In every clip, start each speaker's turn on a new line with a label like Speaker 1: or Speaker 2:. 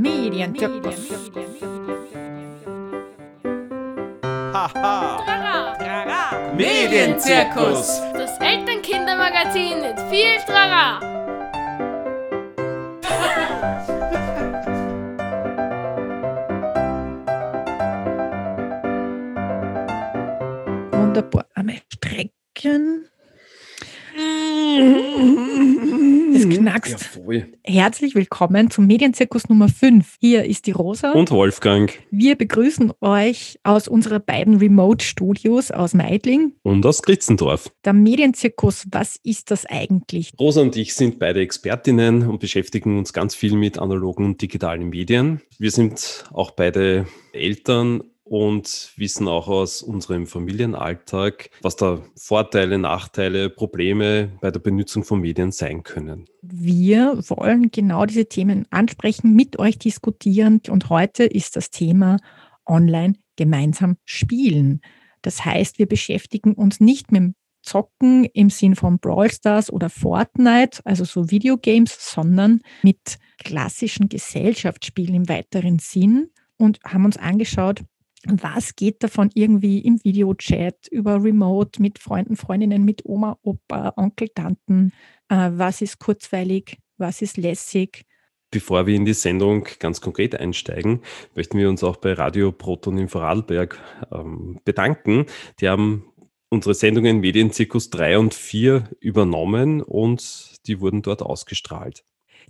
Speaker 1: Medienzirkus.
Speaker 2: Haha.
Speaker 3: Medienzirkus.
Speaker 4: Das Elternkindermagazin mit viel Trara.
Speaker 1: Wunderbar. Herzlich willkommen zum Medienzirkus Nummer 5. Hier ist die Rosa.
Speaker 2: Und Wolfgang.
Speaker 1: Wir begrüßen euch aus unserer beiden Remote-Studios aus Meidling.
Speaker 2: Und aus Kritzendorf.
Speaker 1: Der Medienzirkus, was ist das eigentlich?
Speaker 2: Rosa und ich sind beide Expertinnen und beschäftigen uns ganz viel mit analogen und digitalen Medien. Wir sind auch beide Eltern und wissen auch aus unserem Familienalltag, was da Vorteile, Nachteile, Probleme bei der Benutzung von Medien sein können.
Speaker 1: Wir wollen genau diese Themen ansprechen, mit euch diskutieren und heute ist das Thema online gemeinsam spielen. Das heißt, wir beschäftigen uns nicht mit dem Zocken im Sinn von Brawl Stars oder Fortnite, also so Videogames, sondern mit klassischen Gesellschaftsspielen im weiteren Sinn und haben uns angeschaut, was geht davon irgendwie im Videochat, über Remote, mit Freunden, Freundinnen, mit Oma, Opa, Onkel, Tanten? Äh, was ist kurzweilig? Was ist lässig?
Speaker 2: Bevor wir in die Sendung ganz konkret einsteigen, möchten wir uns auch bei Radio Proton in Vorarlberg ähm, bedanken. Die haben unsere Sendungen Medienzirkus 3 und 4 übernommen und die wurden dort ausgestrahlt.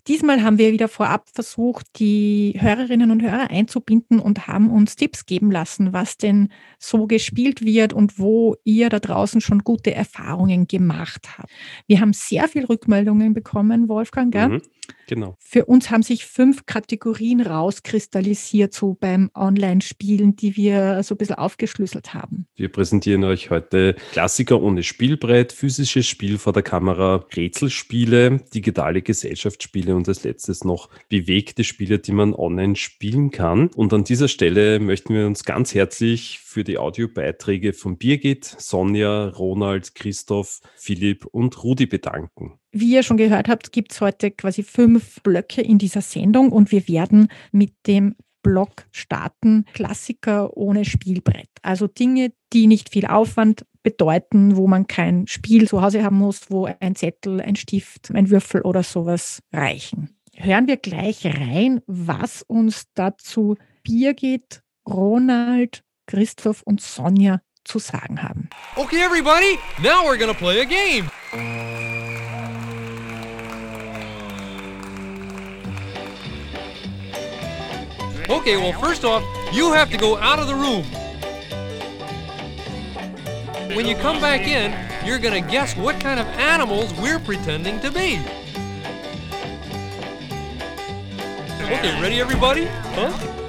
Speaker 1: Diesmal haben wir wieder vorab versucht, die Hörerinnen und Hörer einzubinden und haben uns Tipps geben lassen, was denn so gespielt wird und wo ihr da draußen schon gute Erfahrungen gemacht habt. Wir haben sehr viel Rückmeldungen bekommen, Wolfgang. Gell?
Speaker 2: Mhm, genau.
Speaker 1: Für uns haben sich fünf Kategorien rauskristallisiert, so beim Online-Spielen, die wir so ein bisschen aufgeschlüsselt haben.
Speaker 2: Wir präsentieren euch heute Klassiker ohne Spielbrett, physisches Spiel vor der Kamera, Rätselspiele, digitale Gesellschaftsspiele und als letztes noch bewegte Spiele, die man online spielen kann. Und an dieser Stelle möchten wir uns ganz herzlich für die Audiobeiträge von Birgit, Sonja, Ronald, Christoph, Philipp und Rudi bedanken.
Speaker 1: Wie ihr schon gehört habt, gibt es heute quasi fünf Blöcke in dieser Sendung und wir werden mit dem Block starten. Klassiker ohne Spielbrett. Also Dinge, die nicht viel Aufwand bedeuten, wo man kein Spiel zu Hause haben muss, wo ein Zettel, ein Stift, ein Würfel oder sowas reichen. Hören wir gleich rein, was uns dazu Birgit, Ronald, Christoph und Sonja zu sagen haben.
Speaker 3: Okay, everybody, now we're gonna play a game. Okay, well, first off, you have to go out of the room. When you come back in, you're gonna guess what kind of animals we're pretending to be. Okay, ready, everybody? Huh?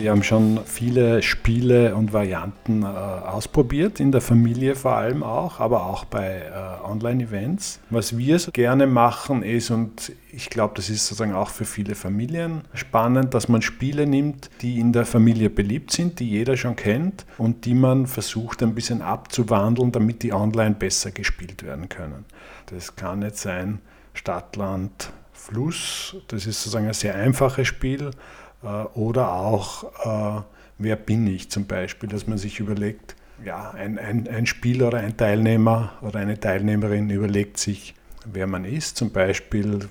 Speaker 5: Wir haben schon viele Spiele und Varianten äh, ausprobiert, in der Familie vor allem auch, aber auch bei äh, Online-Events. Was wir so gerne machen ist, und ich glaube, das ist sozusagen auch für viele Familien spannend, dass man Spiele nimmt, die in der Familie beliebt sind, die jeder schon kennt und die man versucht ein bisschen abzuwandeln, damit die online besser gespielt werden können. Das kann jetzt sein Stadtland, Fluss, das ist sozusagen ein sehr einfaches Spiel oder auch äh, wer bin ich zum Beispiel, dass man sich überlegt, ja, ein, ein, ein Spieler oder ein Teilnehmer oder eine Teilnehmerin überlegt sich, wer man ist. Zum Beispiel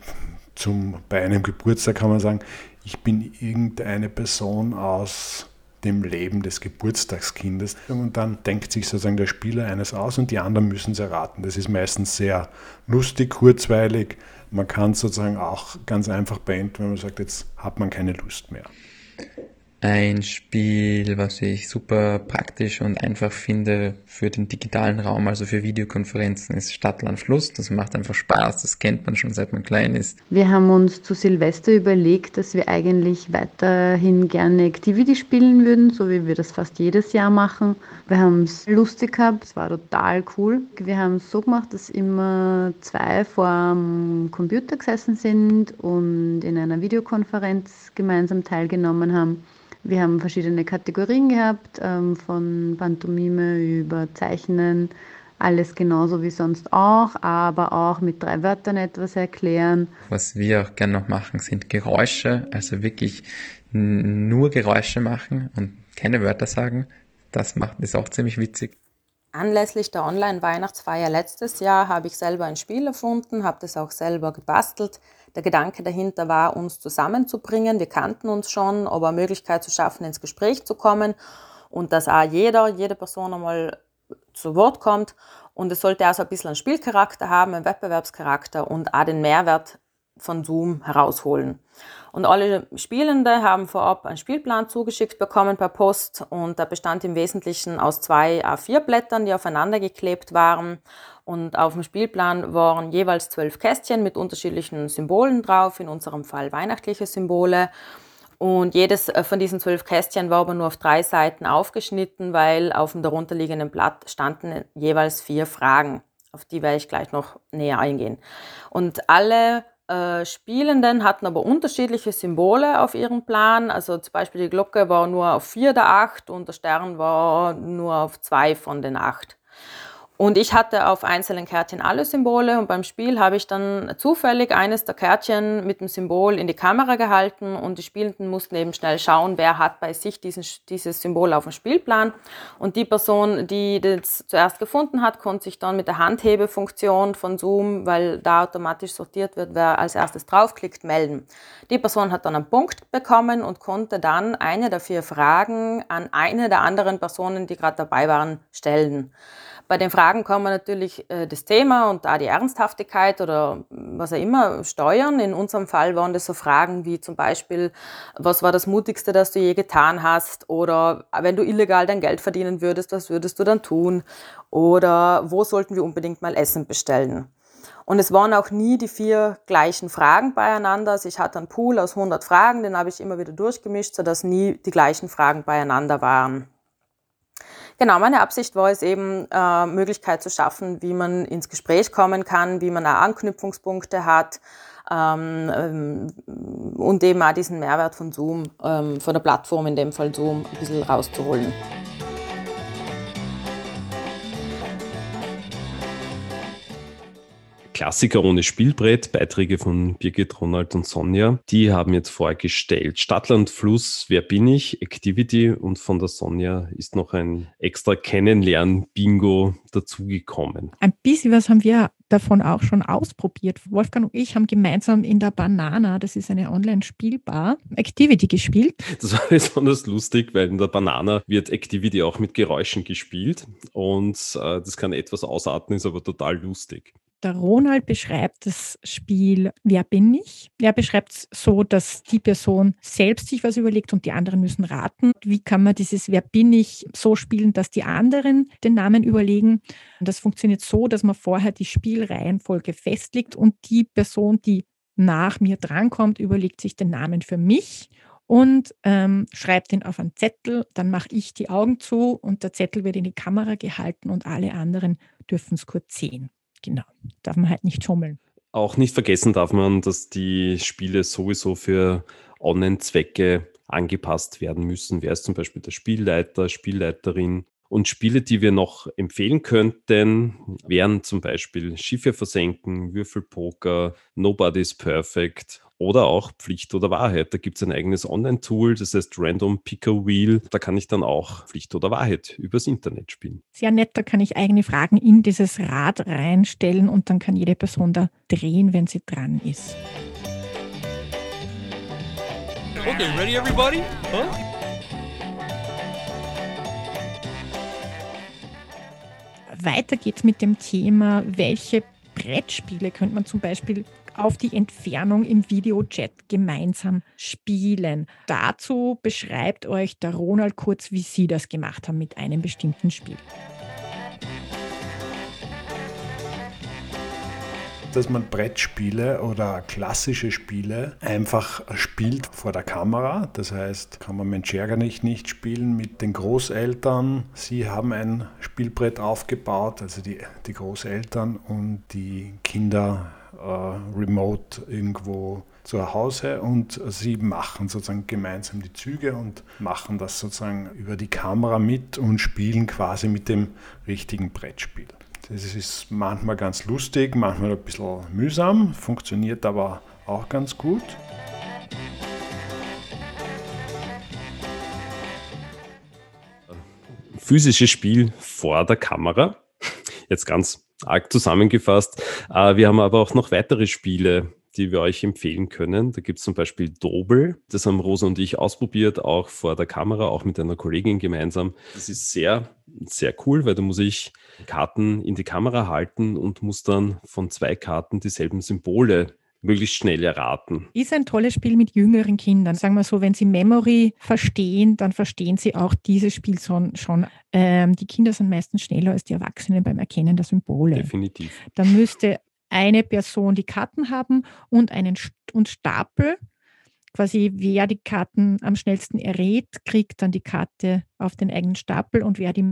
Speaker 5: zum, bei einem Geburtstag kann man sagen, ich bin irgendeine Person aus dem Leben des Geburtstagskindes. Und dann denkt sich sozusagen der Spieler eines aus und die anderen müssen es erraten. Das ist meistens sehr lustig, kurzweilig. Man kann sozusagen auch ganz einfach beenden, wenn man sagt, jetzt hat man keine Lust mehr.
Speaker 6: Ein Spiel, was ich super praktisch und einfach finde für den digitalen Raum, also für Videokonferenzen, ist Stadtland Fluss. Das macht einfach Spaß, das kennt man schon seit man klein ist.
Speaker 7: Wir haben uns zu Silvester überlegt, dass wir eigentlich weiterhin gerne Activity spielen würden, so wie wir das fast jedes Jahr machen. Wir haben es lustig gehabt, es war total cool. Wir haben es so gemacht, dass immer zwei vor dem Computer gesessen sind und in einer Videokonferenz gemeinsam teilgenommen haben. Wir haben verschiedene Kategorien gehabt, ähm, von Pantomime über Zeichnen, alles genauso wie sonst auch, aber auch mit drei Wörtern etwas erklären.
Speaker 6: Was wir auch gerne noch machen, sind Geräusche, also wirklich nur Geräusche machen und keine Wörter sagen. Das macht ist auch ziemlich witzig.
Speaker 8: Anlässlich der Online-Weihnachtsfeier letztes Jahr habe ich selber ein Spiel erfunden, habe das auch selber gebastelt. Der Gedanke dahinter war, uns zusammenzubringen. Wir kannten uns schon, aber Möglichkeit zu schaffen, ins Gespräch zu kommen und dass auch jeder, jede Person einmal zu Wort kommt. Und es sollte also ein bisschen einen Spielcharakter haben, einen Wettbewerbscharakter und auch den Mehrwert von Zoom herausholen. Und alle Spielende haben vorab einen Spielplan zugeschickt bekommen per Post und der bestand im Wesentlichen aus zwei A4-Blättern, die aufeinander geklebt waren. Und auf dem Spielplan waren jeweils zwölf Kästchen mit unterschiedlichen Symbolen drauf, in unserem Fall weihnachtliche Symbole. Und jedes äh, von diesen zwölf Kästchen war aber nur auf drei Seiten aufgeschnitten, weil auf dem darunterliegenden Blatt standen jeweils vier Fragen. Auf die werde ich gleich noch näher eingehen. Und alle äh, Spielenden hatten aber unterschiedliche Symbole auf ihrem Plan. Also zum Beispiel die Glocke war nur auf vier der acht und der Stern war nur auf zwei von den acht. Und ich hatte auf einzelnen Kärtchen alle Symbole und beim Spiel habe ich dann zufällig eines der Kärtchen mit dem Symbol in die Kamera gehalten und die Spielenden mussten eben schnell schauen, wer hat bei sich diesen, dieses Symbol auf dem Spielplan. Und die Person, die das zuerst gefunden hat, konnte sich dann mit der Handhebefunktion von Zoom, weil da automatisch sortiert wird, wer als erstes draufklickt, melden. Die Person hat dann einen Punkt bekommen und konnte dann eine der vier Fragen an eine der anderen Personen, die gerade dabei waren, stellen. Bei den Fragen kann man natürlich äh, das Thema und da die Ernsthaftigkeit oder was auch immer steuern. In unserem Fall waren das so Fragen wie zum Beispiel, was war das Mutigste, das du je getan hast? Oder wenn du illegal dein Geld verdienen würdest, was würdest du dann tun? Oder wo sollten wir unbedingt mal Essen bestellen? Und es waren auch nie die vier gleichen Fragen beieinander. Also ich hatte einen Pool aus 100 Fragen, den habe ich immer wieder durchgemischt, sodass nie die gleichen Fragen beieinander waren. Genau, meine Absicht war es eben, äh, Möglichkeit zu schaffen, wie man ins Gespräch kommen kann, wie man auch Anknüpfungspunkte hat ähm, ähm, und eben auch diesen Mehrwert von Zoom, ähm, von der Plattform, in dem Fall Zoom, ein bisschen rauszuholen.
Speaker 2: Klassiker ohne Spielbrett, Beiträge von Birgit, Ronald und Sonja. Die haben jetzt vorgestellt Stadtland Fluss, Wer bin ich? Activity und von der Sonja ist noch ein extra Kennenlernen-Bingo dazugekommen.
Speaker 1: Ein bisschen was haben wir davon auch schon ausprobiert. Wolfgang und ich haben gemeinsam in der Banana, das ist eine Online-Spielbar, Activity gespielt.
Speaker 2: Das war besonders lustig, weil in der Banana wird Activity auch mit Geräuschen gespielt und äh, das kann etwas ausarten, ist aber total lustig.
Speaker 1: Der Ronald beschreibt das Spiel Wer bin ich? Er beschreibt es so, dass die Person selbst sich was überlegt und die anderen müssen raten. Wie kann man dieses Wer bin ich so spielen, dass die anderen den Namen überlegen? Und das funktioniert so, dass man vorher die Spielreihenfolge festlegt und die Person, die nach mir drankommt, überlegt sich den Namen für mich und ähm, schreibt ihn auf einen Zettel. Dann mache ich die Augen zu und der Zettel wird in die Kamera gehalten und alle anderen dürfen es kurz sehen. Genau, darf man halt nicht schummeln.
Speaker 2: Auch nicht vergessen darf man, dass die Spiele sowieso für Online-Zwecke angepasst werden müssen. Wer ist zum Beispiel der Spielleiter, Spielleiterin? Und Spiele, die wir noch empfehlen könnten, wären zum Beispiel Schiffe versenken, Würfelpoker, Nobody's Perfect oder auch Pflicht oder Wahrheit. Da gibt es ein eigenes Online-Tool, das heißt Random Picker Wheel. Da kann ich dann auch Pflicht oder Wahrheit übers Internet spielen.
Speaker 1: Sehr nett, da kann ich eigene Fragen in dieses Rad reinstellen und dann kann jede Person da drehen, wenn sie dran ist.
Speaker 3: Okay, ready everybody? Huh?
Speaker 1: Weiter geht's mit dem Thema, welche Brettspiele könnte man zum Beispiel auf die Entfernung im Videochat gemeinsam spielen. Dazu beschreibt euch der Ronald kurz, wie Sie das gemacht haben mit einem bestimmten Spiel.
Speaker 5: Dass man Brettspiele oder klassische Spiele einfach spielt vor der Kamera. Das heißt, kann man Mensch ärger nicht nicht spielen mit den Großeltern. Sie haben ein Spielbrett aufgebaut, also die, die Großeltern und die Kinder äh, remote irgendwo zu Hause und sie machen sozusagen gemeinsam die Züge und machen das sozusagen über die Kamera mit und spielen quasi mit dem richtigen Brettspiel. Das ist manchmal ganz lustig, manchmal ein bisschen mühsam, funktioniert aber auch ganz gut.
Speaker 2: Physisches Spiel vor der Kamera. Jetzt ganz arg zusammengefasst. Äh, wir haben aber auch noch weitere Spiele, die wir euch empfehlen können. Da gibt es zum Beispiel Dobel. Das haben Rosa und ich ausprobiert, auch vor der Kamera, auch mit einer Kollegin gemeinsam. Das ist sehr, sehr cool, weil da muss ich Karten in die Kamera halten und muss dann von zwei Karten dieselben Symbole möglichst schnell erraten.
Speaker 1: Ist ein tolles Spiel mit jüngeren Kindern. Sagen wir so, wenn sie Memory verstehen, dann verstehen sie auch dieses Spiel schon. Ähm, die Kinder sind meistens schneller als die Erwachsenen beim Erkennen der Symbole.
Speaker 2: Definitiv.
Speaker 1: Dann müsste eine Person die Karten haben und einen St und Stapel. Quasi wer die Karten am schnellsten errät, kriegt dann die Karte auf den eigenen Stapel und wer die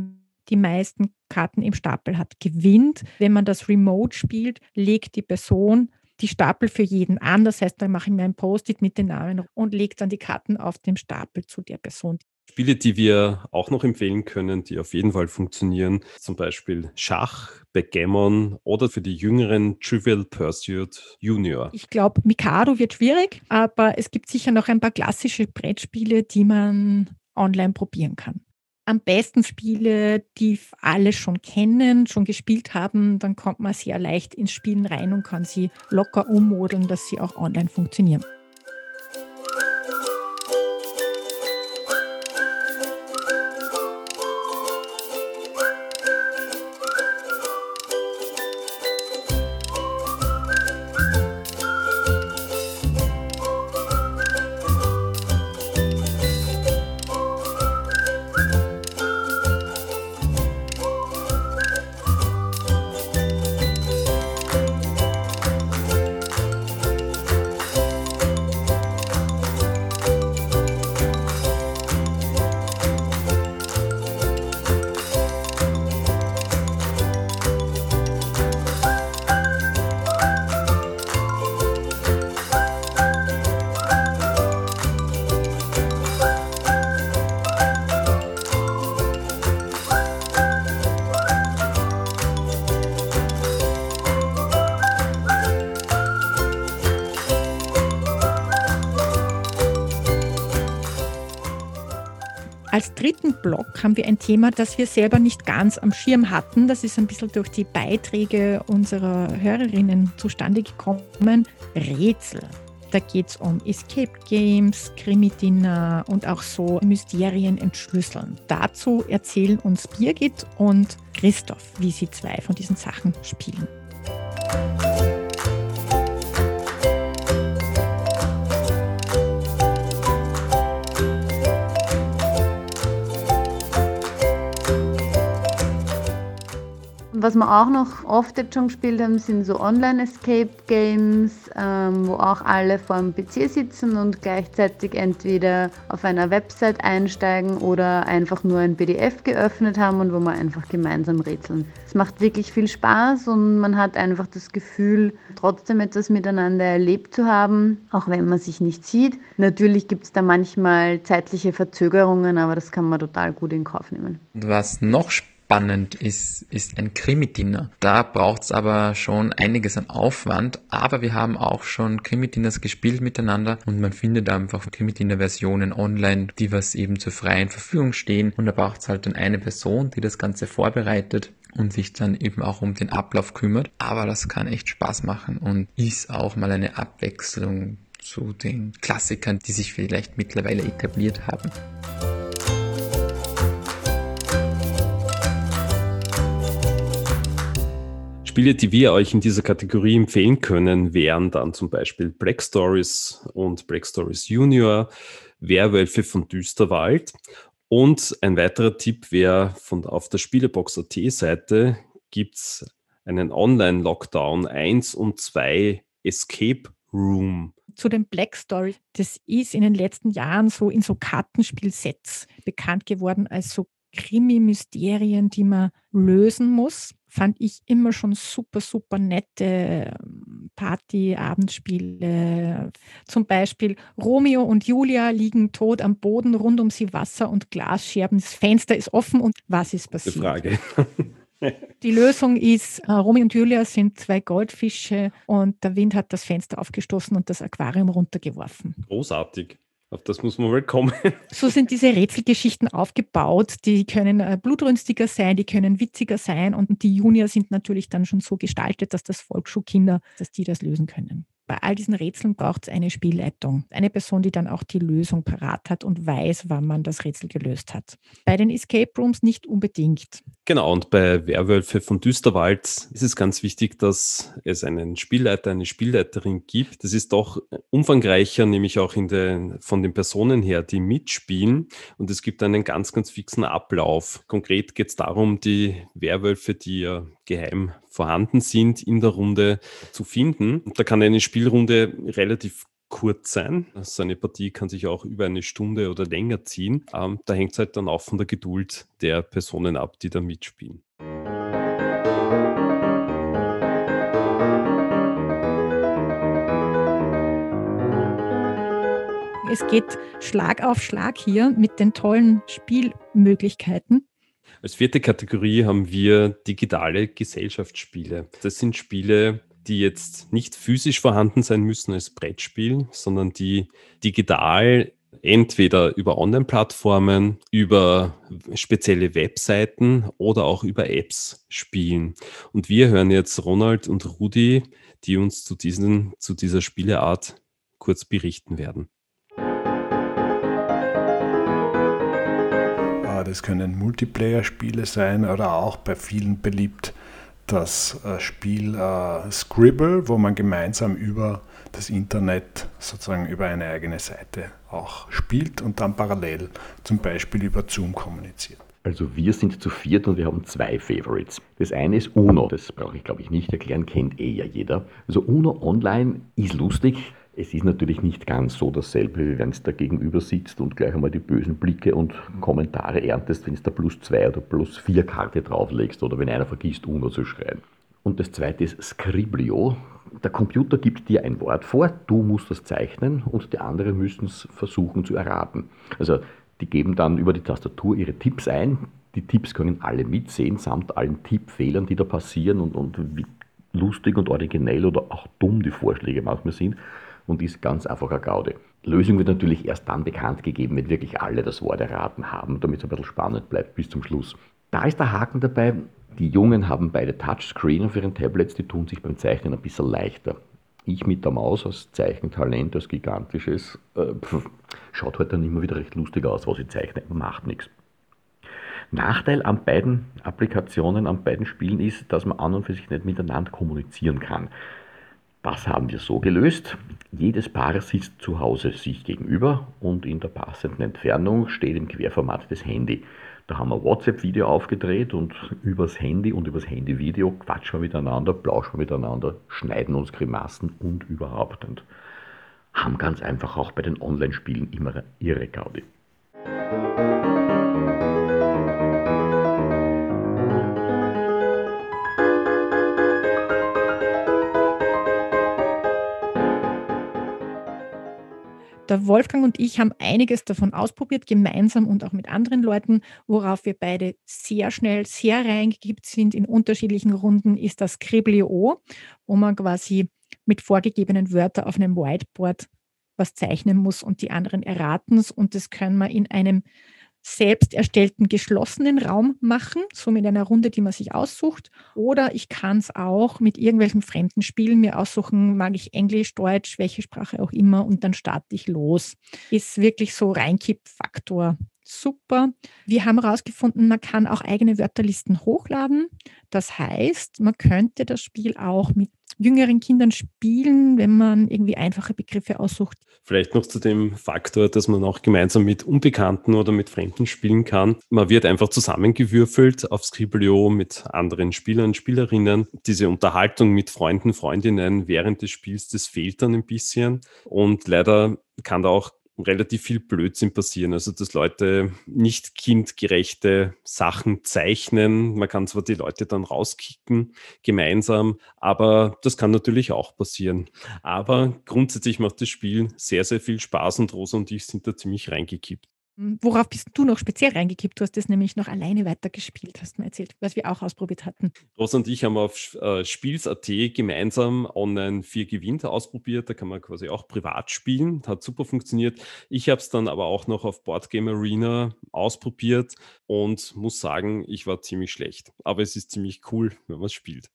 Speaker 1: die meisten Karten im Stapel hat, gewinnt. Wenn man das remote spielt, legt die Person die Stapel für jeden an. Das heißt, dann mache ich mir ein Post-it mit den Namen und lege dann die Karten auf dem Stapel zu der Person.
Speaker 2: Spiele, die wir auch noch empfehlen können, die auf jeden Fall funktionieren, zum Beispiel Schach, Backgammon oder für die jüngeren Trivial Pursuit Junior.
Speaker 1: Ich glaube, Mikado wird schwierig, aber es gibt sicher noch ein paar klassische Brettspiele, die man online probieren kann am besten Spiele, die alle schon kennen, schon gespielt haben, dann kommt man sehr leicht ins Spielen rein und kann sie locker ummodeln, dass sie auch online funktionieren. Block haben wir ein Thema, das wir selber nicht ganz am Schirm hatten. Das ist ein bisschen durch die Beiträge unserer Hörerinnen zustande gekommen. Rätsel. Da geht es um Escape Games, Krimi-Dinner und auch so Mysterien entschlüsseln. Dazu erzählen uns Birgit und Christoph, wie sie zwei von diesen Sachen spielen.
Speaker 7: Was wir auch noch oft jetzt schon gespielt haben, sind so Online-Escape-Games, ähm, wo auch alle vor dem PC sitzen und gleichzeitig entweder auf einer Website einsteigen oder einfach nur ein PDF geöffnet haben und wo wir einfach gemeinsam rätseln. Es macht wirklich viel Spaß und man hat einfach das Gefühl, trotzdem etwas miteinander erlebt zu haben, auch wenn man sich nicht sieht. Natürlich gibt es da manchmal zeitliche Verzögerungen, aber das kann man total gut in Kauf nehmen.
Speaker 6: Was noch spannend spannend ist, ist ein Krimi-Dinner. Da braucht es aber schon einiges an Aufwand, aber wir haben auch schon Krimi-Dinners gespielt miteinander und man findet einfach Krimi-Dinner-Versionen online, die was eben zur freien Verfügung stehen und da braucht es halt dann eine Person, die das Ganze vorbereitet und sich dann eben auch um den Ablauf kümmert. Aber das kann echt Spaß machen und ist auch mal eine Abwechslung zu den Klassikern, die sich vielleicht mittlerweile etabliert haben.
Speaker 2: Spiele, die wir euch in dieser Kategorie empfehlen können, wären dann zum Beispiel Black Stories und Black Stories Junior, Werwölfe von Düsterwald. Und ein weiterer Tipp wäre, von auf der Spielebox.at Seite gibt es einen Online-Lockdown 1 und 2 Escape Room.
Speaker 1: Zu den Black Stories, das ist in den letzten Jahren so in so Kartenspielsets bekannt geworden als so Krimi-Mysterien, die man lösen muss fand ich immer schon super, super nette ähm, Party-Abendspiele. Zum Beispiel Romeo und Julia liegen tot am Boden, rund um sie Wasser und Glasscherben. Das Fenster ist offen und was ist passiert?
Speaker 2: Die Frage.
Speaker 1: Die Lösung ist, äh, Romy und Julia sind zwei Goldfische und der Wind hat das Fenster aufgestoßen und das Aquarium runtergeworfen.
Speaker 2: Großartig. Auf das muss man mal kommen.
Speaker 1: So sind diese Rätselgeschichten aufgebaut. Die können äh, blutrünstiger sein, die können witziger sein und die Junior sind natürlich dann schon so gestaltet, dass das Volksschulkinder, dass die das lösen können. Bei all diesen Rätseln braucht es eine Spielleitung. Eine Person, die dann auch die Lösung parat hat und weiß, wann man das Rätsel gelöst hat. Bei den Escape Rooms nicht unbedingt.
Speaker 2: Genau, und bei Werwölfe von Düsterwald ist es ganz wichtig, dass es einen Spielleiter, eine Spielleiterin gibt. Das ist doch umfangreicher, nämlich auch den, von den Personen her, die mitspielen. Und es gibt einen ganz, ganz fixen Ablauf. Konkret geht es darum, die Werwölfe, die ja geheim vorhanden sind, in der Runde zu finden. Und da kann eine Spielrunde relativ kurz sein. So eine Partie kann sich auch über eine Stunde oder länger ziehen. Ähm, da hängt es halt dann auch von der Geduld der Personen ab, die da mitspielen.
Speaker 1: Es geht Schlag auf Schlag hier mit den tollen Spielmöglichkeiten.
Speaker 2: Als vierte Kategorie haben wir digitale Gesellschaftsspiele. Das sind Spiele, die jetzt nicht physisch vorhanden sein müssen als Brettspiel, sondern die digital entweder über Online-Plattformen, über spezielle Webseiten oder auch über Apps spielen. Und wir hören jetzt Ronald und Rudi, die uns zu, diesen, zu dieser Spieleart kurz berichten werden.
Speaker 5: Das können Multiplayer-Spiele sein oder auch bei vielen beliebt das äh, Spiel äh, Scribble, wo man gemeinsam über das Internet sozusagen über eine eigene Seite auch spielt und dann parallel zum Beispiel über Zoom kommuniziert.
Speaker 9: Also wir sind zu viert und wir haben zwei Favorites. Das eine ist Uno, das brauche ich glaube ich nicht erklären, kennt eh ja jeder. Also Uno online ist lustig, es ist natürlich nicht ganz so dasselbe, wie wenn es da gegenüber sitzt und gleich einmal die bösen Blicke und Kommentare erntest, wenn es da plus zwei oder plus vier Karte drauflegst oder wenn einer vergisst, UNO zu schreiben. Und das zweite ist Scriblio. Der Computer gibt dir ein Wort vor, du musst das zeichnen und die anderen müssen es versuchen zu erraten. Also die geben dann über die Tastatur ihre Tipps ein. Die Tipps können alle mitsehen, samt allen Tippfehlern, die da passieren und, und wie lustig und originell oder auch dumm die Vorschläge manchmal sind und ist ganz einfach eine Gaude. Lösung wird natürlich erst dann bekannt gegeben, wenn wirklich alle das Wort erraten haben, damit es ein bisschen spannend bleibt bis zum Schluss. Da ist der Haken dabei, die Jungen haben beide Touchscreen auf ihren Tablets, die tun sich beim Zeichnen ein bisschen leichter. Ich mit der Maus als Zeichentalent, als gigantisches, äh, pf, schaut halt dann immer wieder recht lustig aus, was ich zeichne, macht nichts. Nachteil an beiden Applikationen, an beiden Spielen ist, dass man an und für sich nicht miteinander kommunizieren kann. Das haben wir so gelöst. Jedes Paar sitzt zu Hause sich gegenüber und in der passenden Entfernung steht im Querformat das Handy. Da haben wir WhatsApp-Video aufgedreht und übers Handy und übers Handy-Video quatschen wir miteinander, plauschen wir miteinander, schneiden uns Grimassen und überhaupt und haben ganz einfach auch bei den Online-Spielen immer ihre Gaudi.
Speaker 1: Der Wolfgang und ich haben einiges davon ausprobiert, gemeinsam und auch mit anderen Leuten. Worauf wir beide sehr schnell, sehr reingekippt sind in unterschiedlichen Runden, ist das Scriblio, wo man quasi mit vorgegebenen Wörtern auf einem Whiteboard was zeichnen muss und die anderen erraten es. Und das können wir in einem selbst erstellten geschlossenen Raum machen, so mit einer Runde, die man sich aussucht. Oder ich kann es auch mit irgendwelchen fremden Spielen mir aussuchen, mag ich Englisch, Deutsch, welche Sprache auch immer und dann starte ich los. Ist wirklich so Reinkipp-Faktor. Super. Wir haben herausgefunden, man kann auch eigene Wörterlisten hochladen. Das heißt, man könnte das Spiel auch mit jüngeren Kindern spielen, wenn man irgendwie einfache Begriffe aussucht.
Speaker 2: Vielleicht noch zu dem Faktor, dass man auch gemeinsam mit Unbekannten oder mit Fremden spielen kann. Man wird einfach zusammengewürfelt auf Scriblio mit anderen Spielern, Spielerinnen. Diese Unterhaltung mit Freunden, Freundinnen während des Spiels, das fehlt dann ein bisschen. Und leider kann da auch relativ viel Blödsinn passieren. Also, dass Leute nicht kindgerechte Sachen zeichnen. Man kann zwar die Leute dann rauskicken gemeinsam, aber das kann natürlich auch passieren. Aber grundsätzlich macht das Spiel sehr, sehr viel Spaß und Rosa und ich sind da ziemlich reingekippt.
Speaker 1: Hm, worauf bist du noch speziell reingekippt? Du hast das nämlich noch alleine weitergespielt, hast du mir erzählt, was wir auch ausprobiert hatten.
Speaker 2: Rosa und ich haben auf äh, Spiels.at gemeinsam online vier gewinnt ausprobiert. Da kann man quasi auch privat spielen. Hat super funktioniert. Ich habe es dann aber auch noch auf Boardgame Arena ausprobiert und muss sagen, ich war ziemlich schlecht. Aber es ist ziemlich cool, wenn man es spielt.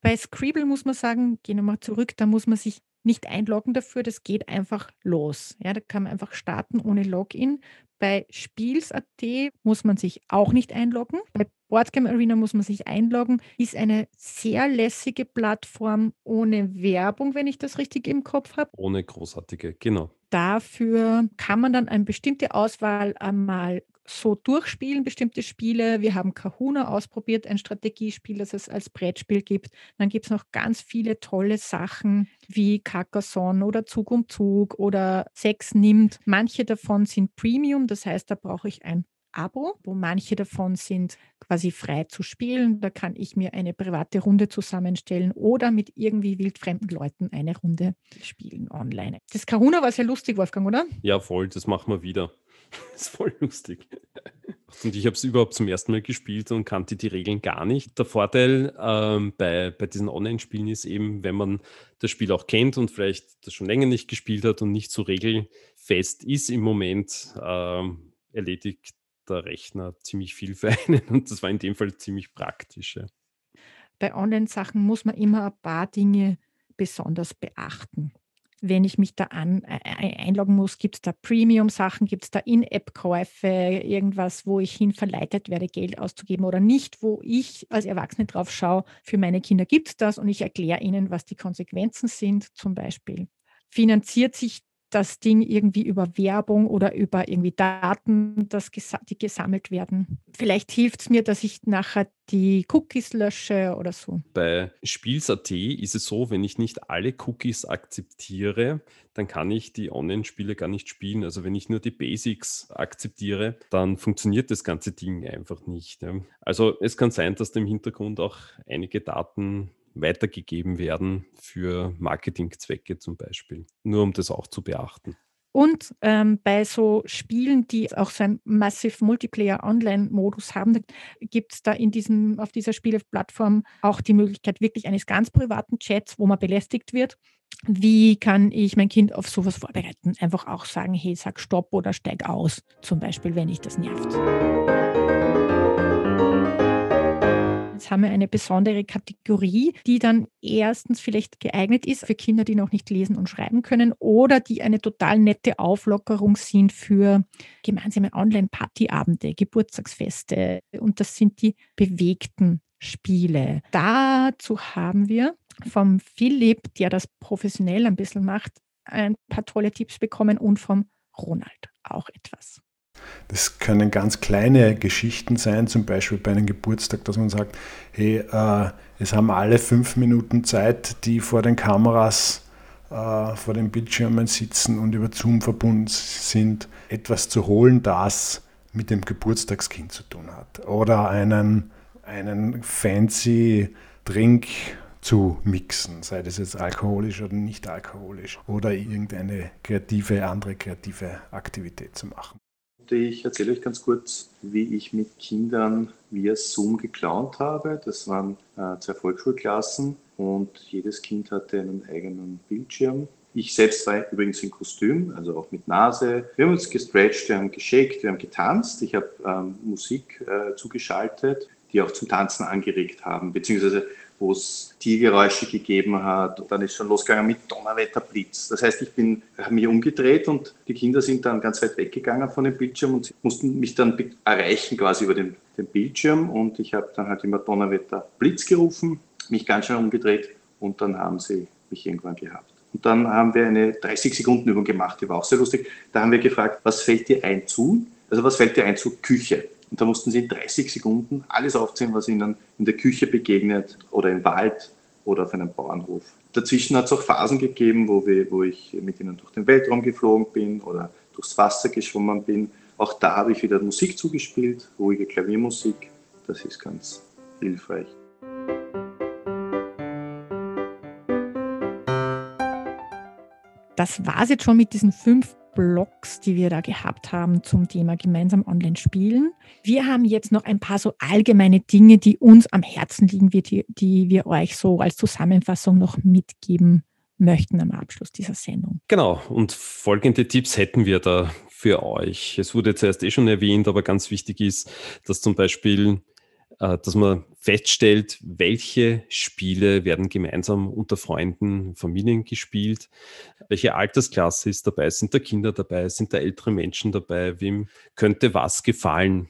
Speaker 1: Bei Scribble muss man sagen, gehen wir mal zurück, da muss man sich nicht einloggen dafür, das geht einfach los. Ja, da kann man einfach starten ohne Login. Bei Spiels.at muss man sich auch nicht einloggen. Bei Boardgame Arena muss man sich einloggen. Ist eine sehr lässige Plattform ohne Werbung, wenn ich das richtig im Kopf habe.
Speaker 2: Ohne großartige, genau.
Speaker 1: Dafür kann man dann eine bestimmte Auswahl einmal so durchspielen, bestimmte Spiele. Wir haben Kahuna ausprobiert, ein Strategiespiel, das es als Brettspiel gibt. Dann gibt es noch ganz viele tolle Sachen wie Carcassonne oder Zug um Zug oder Sex nimmt. Manche davon sind Premium, das heißt, da brauche ich ein Abo, wo manche davon sind quasi frei zu spielen. Da kann ich mir eine private Runde zusammenstellen oder mit irgendwie wildfremden Leuten eine Runde spielen online. Das Kahuna war sehr lustig, Wolfgang, oder?
Speaker 2: Ja, voll, das machen wir wieder. Ist voll lustig. Und ich habe es überhaupt zum ersten Mal gespielt und kannte die Regeln gar nicht. Der Vorteil ähm, bei, bei diesen Online-Spielen ist eben, wenn man das Spiel auch kennt und vielleicht das schon länger nicht gespielt hat und nicht so regelfest ist im Moment, ähm, erledigt der Rechner ziemlich viel für einen. Und das war in dem Fall ziemlich praktisch. Ja.
Speaker 1: Bei Online-Sachen muss man immer ein paar Dinge besonders beachten wenn ich mich da an, äh, einloggen muss, gibt es da Premium-Sachen, gibt es da In-App-Käufe, irgendwas, wo ich hin verleitet werde, Geld auszugeben oder nicht, wo ich als Erwachsene drauf schaue, für meine Kinder gibt es das und ich erkläre ihnen, was die Konsequenzen sind, zum Beispiel. Finanziert sich das Ding irgendwie über Werbung oder über irgendwie Daten, das die gesammelt werden. Vielleicht hilft es mir, dass ich nachher die Cookies lösche oder so.
Speaker 2: Bei Spiels.at ist es so, wenn ich nicht alle Cookies akzeptiere, dann kann ich die Online-Spiele gar nicht spielen. Also wenn ich nur die Basics akzeptiere, dann funktioniert das ganze Ding einfach nicht. Also es kann sein, dass da im Hintergrund auch einige Daten weitergegeben werden für Marketingzwecke zum Beispiel. Nur um das auch zu beachten.
Speaker 1: Und ähm, bei so Spielen, die auch so einen Massive Multiplayer Online-Modus haben, gibt es da in diesem, auf dieser Spieleplattform auch die Möglichkeit wirklich eines ganz privaten Chats, wo man belästigt wird. Wie kann ich mein Kind auf sowas vorbereiten? Einfach auch sagen, hey, sag Stopp oder steig aus, zum Beispiel, wenn ich das nervt. Jetzt haben wir eine besondere Kategorie, die dann erstens vielleicht geeignet ist für Kinder, die noch nicht lesen und schreiben können oder die eine total nette Auflockerung sind für gemeinsame Online-Partyabende, Geburtstagsfeste. Und das sind die bewegten Spiele. Dazu haben wir vom Philipp, der das professionell ein bisschen macht, ein paar tolle Tipps bekommen und vom Ronald auch etwas.
Speaker 5: Das können ganz kleine Geschichten sein, zum Beispiel bei einem Geburtstag, dass man sagt, hey, äh, es haben alle fünf Minuten Zeit, die vor den Kameras, äh, vor den Bildschirmen sitzen und über Zoom verbunden sind, etwas zu holen, das mit dem Geburtstagskind zu tun hat. Oder einen, einen fancy Drink zu mixen, sei das jetzt alkoholisch oder nicht alkoholisch, oder irgendeine kreative, andere kreative Aktivität zu machen.
Speaker 10: Ich erzähle euch ganz kurz, wie ich mit Kindern via Zoom geklaunt habe. Das waren äh, zwei Volksschulklassen und jedes Kind hatte einen eigenen Bildschirm. Ich selbst war übrigens in Kostüm, also auch mit Nase. Wir haben uns gestretcht, wir haben geschakt, wir haben getanzt. Ich habe ähm, Musik äh, zugeschaltet, die auch zum Tanzen angeregt haben, beziehungsweise wo es Tiergeräusche gegeben hat. Und dann ist schon losgegangen mit Donnerwetter, Blitz. Das heißt, ich bin, mich umgedreht und die Kinder sind dann ganz weit weggegangen von dem Bildschirm und mussten mich dann erreichen quasi über den, den Bildschirm. Und ich habe dann halt immer Donnerwetter, Blitz gerufen, mich ganz schnell umgedreht und dann haben sie mich irgendwann gehabt. Und dann haben wir eine 30-Sekunden-Übung gemacht, die war auch sehr lustig. Da haben wir gefragt, was fällt dir ein zu? Also was fällt dir ein zu Küche? Und da mussten sie in 30 Sekunden alles aufzählen, was ihnen in der Küche begegnet oder im Wald oder auf einem Bauernhof. Dazwischen hat es auch Phasen gegeben, wo, wir, wo ich mit ihnen durch den Weltraum geflogen bin oder durchs Wasser geschwommen bin. Auch da habe ich wieder Musik zugespielt, ruhige Klaviermusik. Das ist ganz hilfreich.
Speaker 1: Das war es jetzt schon mit diesen fünf Blogs, die wir da gehabt haben zum Thema gemeinsam online spielen. Wir haben jetzt noch ein paar so allgemeine Dinge, die uns am Herzen liegen, die, die wir euch so als Zusammenfassung noch mitgeben möchten am Abschluss dieser Sendung.
Speaker 2: Genau, und folgende Tipps hätten wir da für euch. Es wurde zuerst eh schon erwähnt, aber ganz wichtig ist, dass zum Beispiel dass man feststellt, welche Spiele werden gemeinsam unter Freunden, Familien gespielt, welche Altersklasse ist dabei, sind da Kinder dabei, sind da ältere Menschen dabei, wem könnte was gefallen.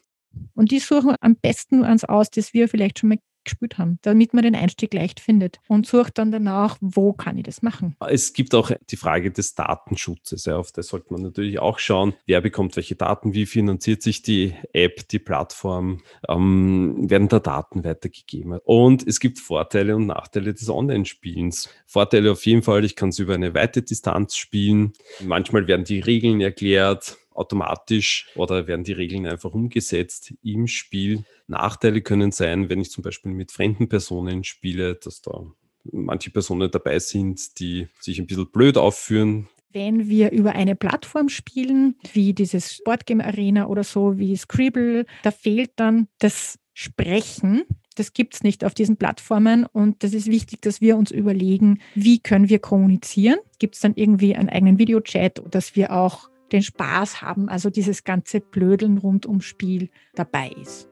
Speaker 1: Und die suchen am besten eins aus, das wir vielleicht schon mal gespielt haben, damit man den Einstieg leicht findet und sucht dann danach, wo kann ich das machen.
Speaker 2: Es gibt auch die Frage des Datenschutzes. Auf das sollte man natürlich auch schauen. Wer bekommt welche Daten? Wie finanziert sich die App, die Plattform? Ähm, werden da Daten weitergegeben? Und es gibt Vorteile und Nachteile des Online-Spielens. Vorteile auf jeden Fall, ich kann es über eine weite Distanz spielen. Manchmal werden die Regeln erklärt automatisch oder werden die Regeln einfach umgesetzt im Spiel. Nachteile können sein, wenn ich zum Beispiel mit fremden Personen spiele, dass da manche Personen dabei sind, die sich ein bisschen blöd aufführen.
Speaker 1: Wenn wir über eine Plattform spielen, wie dieses Boardgame Arena oder so, wie Scribble, da fehlt dann das Sprechen. Das gibt es nicht auf diesen Plattformen und das ist wichtig, dass wir uns überlegen, wie können wir kommunizieren. Gibt es dann irgendwie einen eigenen Videochat, dass wir auch den Spaß haben, also dieses ganze Blödeln rund ums Spiel dabei ist.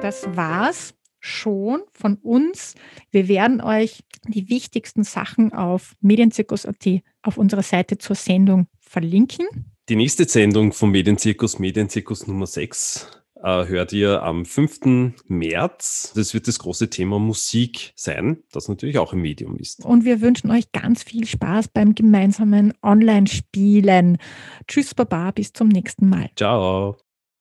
Speaker 1: Das war's schon von uns. Wir werden euch die wichtigsten Sachen auf Medienzirkus.at auf unserer Seite zur Sendung verlinken.
Speaker 2: Die nächste Sendung vom Medienzirkus, Medienzirkus Nummer 6, äh, hört ihr am 5. März. Das wird das große Thema Musik sein, das natürlich auch ein Medium ist.
Speaker 1: Und wir wünschen euch ganz viel Spaß beim gemeinsamen Online-Spielen. Tschüss, Baba, bis zum nächsten Mal.
Speaker 2: Ciao.